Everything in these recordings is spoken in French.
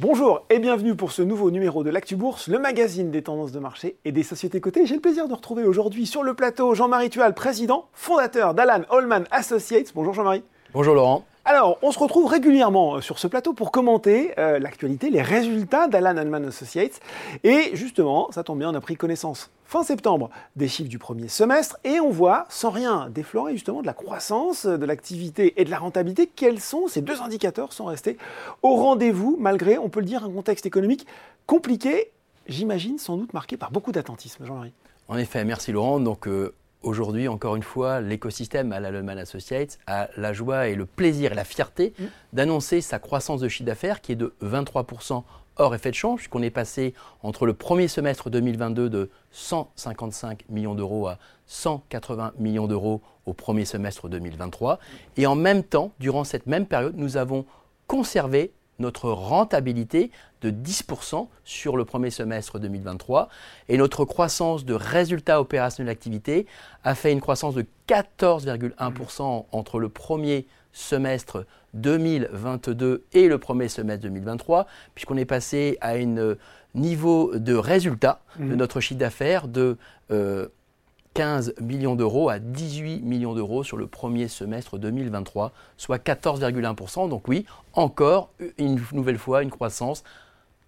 Bonjour et bienvenue pour ce nouveau numéro de l'Actu Bourse, le magazine des tendances de marché et des sociétés cotées. J'ai le plaisir de retrouver aujourd'hui sur le plateau Jean-Marie Tual, président, fondateur d'Alan Holman Associates. Bonjour Jean-Marie. Bonjour Laurent. Alors, on se retrouve régulièrement euh, sur ce plateau pour commenter euh, l'actualité, les résultats d'Alan Holman Associates. Et justement, ça tombe bien, on a pris connaissance fin septembre des chiffres du premier semestre et on voit, sans rien déflorer justement de la croissance, de l'activité et de la rentabilité, quels sont ces deux indicateurs sont restés au rendez-vous malgré, on peut le dire, un contexte économique compliqué, j'imagine sans doute marqué par beaucoup d'attentisme. Jean-Marie. En effet, merci Laurent. Donc, euh, Aujourd'hui, encore une fois, l'écosystème à la Lehman Associates a la joie et le plaisir et la fierté mm. d'annoncer sa croissance de chiffre d'affaires qui est de 23% hors effet de change, puisqu'on est passé entre le premier semestre 2022 de 155 millions d'euros à 180 millions d'euros au premier semestre 2023. Et en même temps, durant cette même période, nous avons conservé notre rentabilité de 10% sur le premier semestre 2023 et notre croissance de résultats opérationnels d'activité a fait une croissance de 14,1% entre le premier semestre 2022 et le premier semestre 2023, puisqu'on est passé à un niveau de résultat de mmh. notre chiffre d'affaires de euh, 15 millions d'euros à 18 millions d'euros sur le premier semestre 2023, soit 14,1%. Donc oui, encore une nouvelle fois une croissance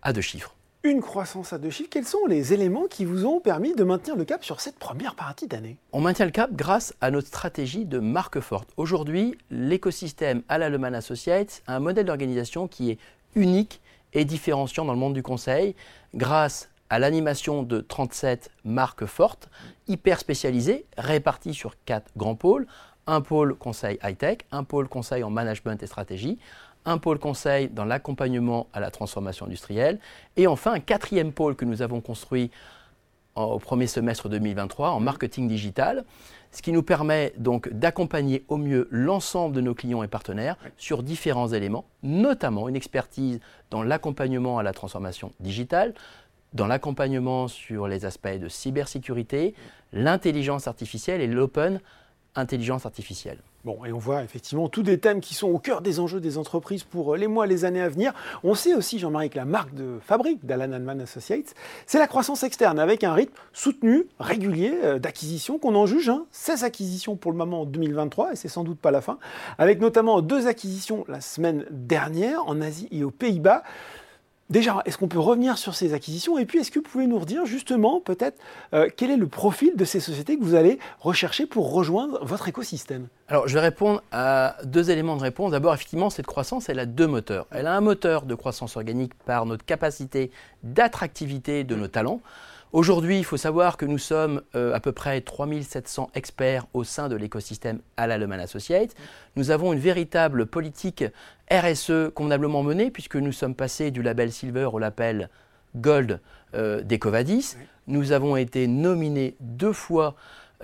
à deux chiffres. Une croissance à deux chiffres, quels sont les éléments qui vous ont permis de maintenir le cap sur cette première partie d'année? On maintient le cap grâce à notre stratégie de marque forte. Aujourd'hui, l'écosystème à la Associates a un modèle d'organisation qui est unique et différenciant dans le monde du conseil grâce à l'animation de 37 marques fortes, hyper spécialisées, réparties sur quatre grands pôles. Un pôle conseil high-tech, un pôle conseil en management et stratégie, un pôle conseil dans l'accompagnement à la transformation industrielle, et enfin un quatrième pôle que nous avons construit au premier semestre 2023 en marketing digital, ce qui nous permet donc d'accompagner au mieux l'ensemble de nos clients et partenaires sur différents éléments, notamment une expertise dans l'accompagnement à la transformation digitale, dans l'accompagnement sur les aspects de cybersécurité, l'intelligence artificielle et l'open intelligence artificielle. Bon, et on voit effectivement tous des thèmes qui sont au cœur des enjeux des entreprises pour euh, les mois, les années à venir. On sait aussi, Jean-Marie, que la marque de fabrique d'Alan Handman Associates, c'est la croissance externe avec un rythme soutenu, régulier euh, d'acquisition qu'on en juge. 16 hein. acquisitions pour le moment en 2023, et c'est sans doute pas la fin, avec notamment deux acquisitions la semaine dernière en Asie et aux Pays-Bas. Déjà, est-ce qu'on peut revenir sur ces acquisitions Et puis, est-ce que vous pouvez nous redire justement, peut-être, euh, quel est le profil de ces sociétés que vous allez rechercher pour rejoindre votre écosystème? Alors, je vais répondre à deux éléments de réponse. D'abord, effectivement, cette croissance, elle a deux moteurs. Elle a un moteur de croissance organique par notre capacité d'attractivité de nos talents. Aujourd'hui, il faut savoir que nous sommes euh, à peu près 3700 experts au sein de l'écosystème à la Lehman Associates. Nous avons une véritable politique RSE convenablement menée puisque nous sommes passés du label Silver au label Gold euh, d'Ecovadis. Nous avons été nominés deux fois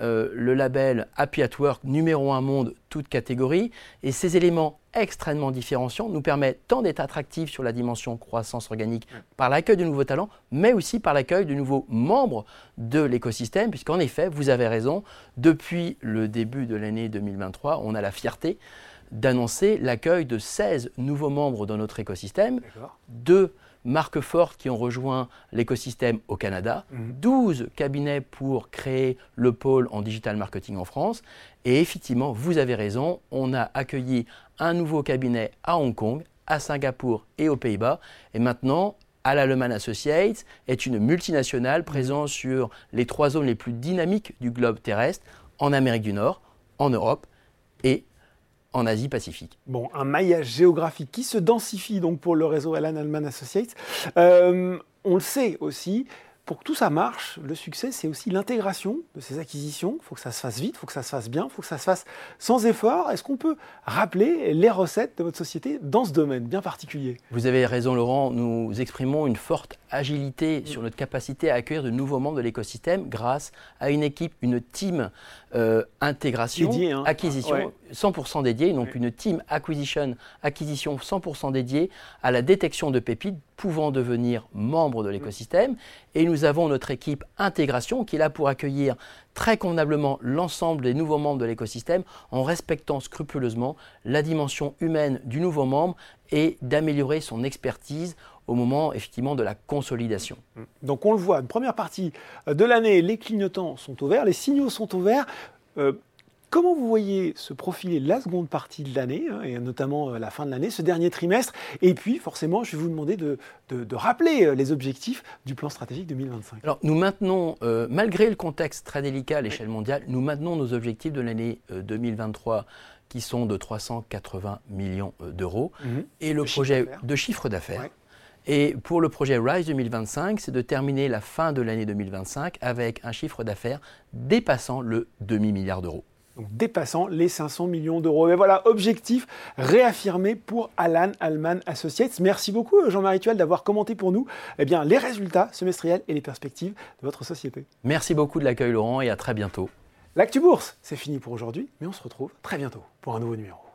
euh, le label Happy at Work numéro 1 monde, toute catégorie. Et ces éléments extrêmement différenciants nous permettent tant d'être attractifs sur la dimension croissance organique par l'accueil de nouveaux talents, mais aussi par l'accueil de nouveaux membres de l'écosystème, puisqu'en effet, vous avez raison, depuis le début de l'année 2023, on a la fierté d'annoncer l'accueil de 16 nouveaux membres dans notre écosystème, deux marques fortes qui ont rejoint l'écosystème au Canada, 12 mhm. cabinets pour créer le pôle en digital marketing en France. Et effectivement, vous avez raison, on a accueilli un nouveau cabinet à Hong Kong, à Singapour et aux Pays-Bas. Et maintenant, Lehman Associates est une multinationale présente sur les trois zones les plus dynamiques du globe terrestre, en Amérique du Nord, en Europe et en Asie-Pacifique. Bon, un maillage géographique qui se densifie donc pour le réseau Alan Alman Associates. Euh, on le sait aussi, pour que tout ça marche, le succès, c'est aussi l'intégration de ces acquisitions. Il faut que ça se fasse vite, il faut que ça se fasse bien, il faut que ça se fasse sans effort. Est-ce qu'on peut rappeler les recettes de votre société dans ce domaine bien particulier? Vous avez raison, Laurent. Nous exprimons une forte agilité sur notre capacité à accueillir de nouveaux membres de l'écosystème grâce à une équipe, une team euh, intégration, hein. acquisition, 100% dédiée, donc une team acquisition, acquisition 100% dédiée à la détection de pépites pouvant devenir membres de l'écosystème. Et nous avons notre équipe intégration qui est là pour accueillir très convenablement l'ensemble des nouveaux membres de l'écosystème en respectant scrupuleusement la dimension humaine du nouveau membre et d'améliorer son expertise au moment effectivement de la consolidation. Donc on le voit, une première partie de l'année, les clignotants sont au vert, les signaux sont au vert. Euh, Comment vous voyez se profiler la seconde partie de l'année, hein, et notamment euh, la fin de l'année, ce dernier trimestre? Et puis, forcément, je vais vous demander de, rappeler euh, les objectifs du plan stratégique 2025. Alors, nous maintenons, euh, malgré le contexte très délicat à l'échelle mondiale, nous maintenons nos objectifs de l'année 2023 qui sont de 380 millions d'euros. Mhm. Et le projet de chiffre d'affaires. Et pour le projet RISE 2025, c'est de terminer la fin de l'année 2025 avec un chiffre d'affaires dépassant le demi-milliard d'euros dépassant les 500 millions d'euros. Et voilà, objectif réaffirmé pour Alan Alman Associates. Merci beaucoup Jean-Marie Tuel d'avoir commenté pour nous eh bien, les résultats semestriels et les perspectives de votre société. Merci beaucoup de l'accueil Laurent et à très bientôt. L'actu bourse, c'est fini pour aujourd'hui, mais on se retrouve très bientôt pour un nouveau numéro.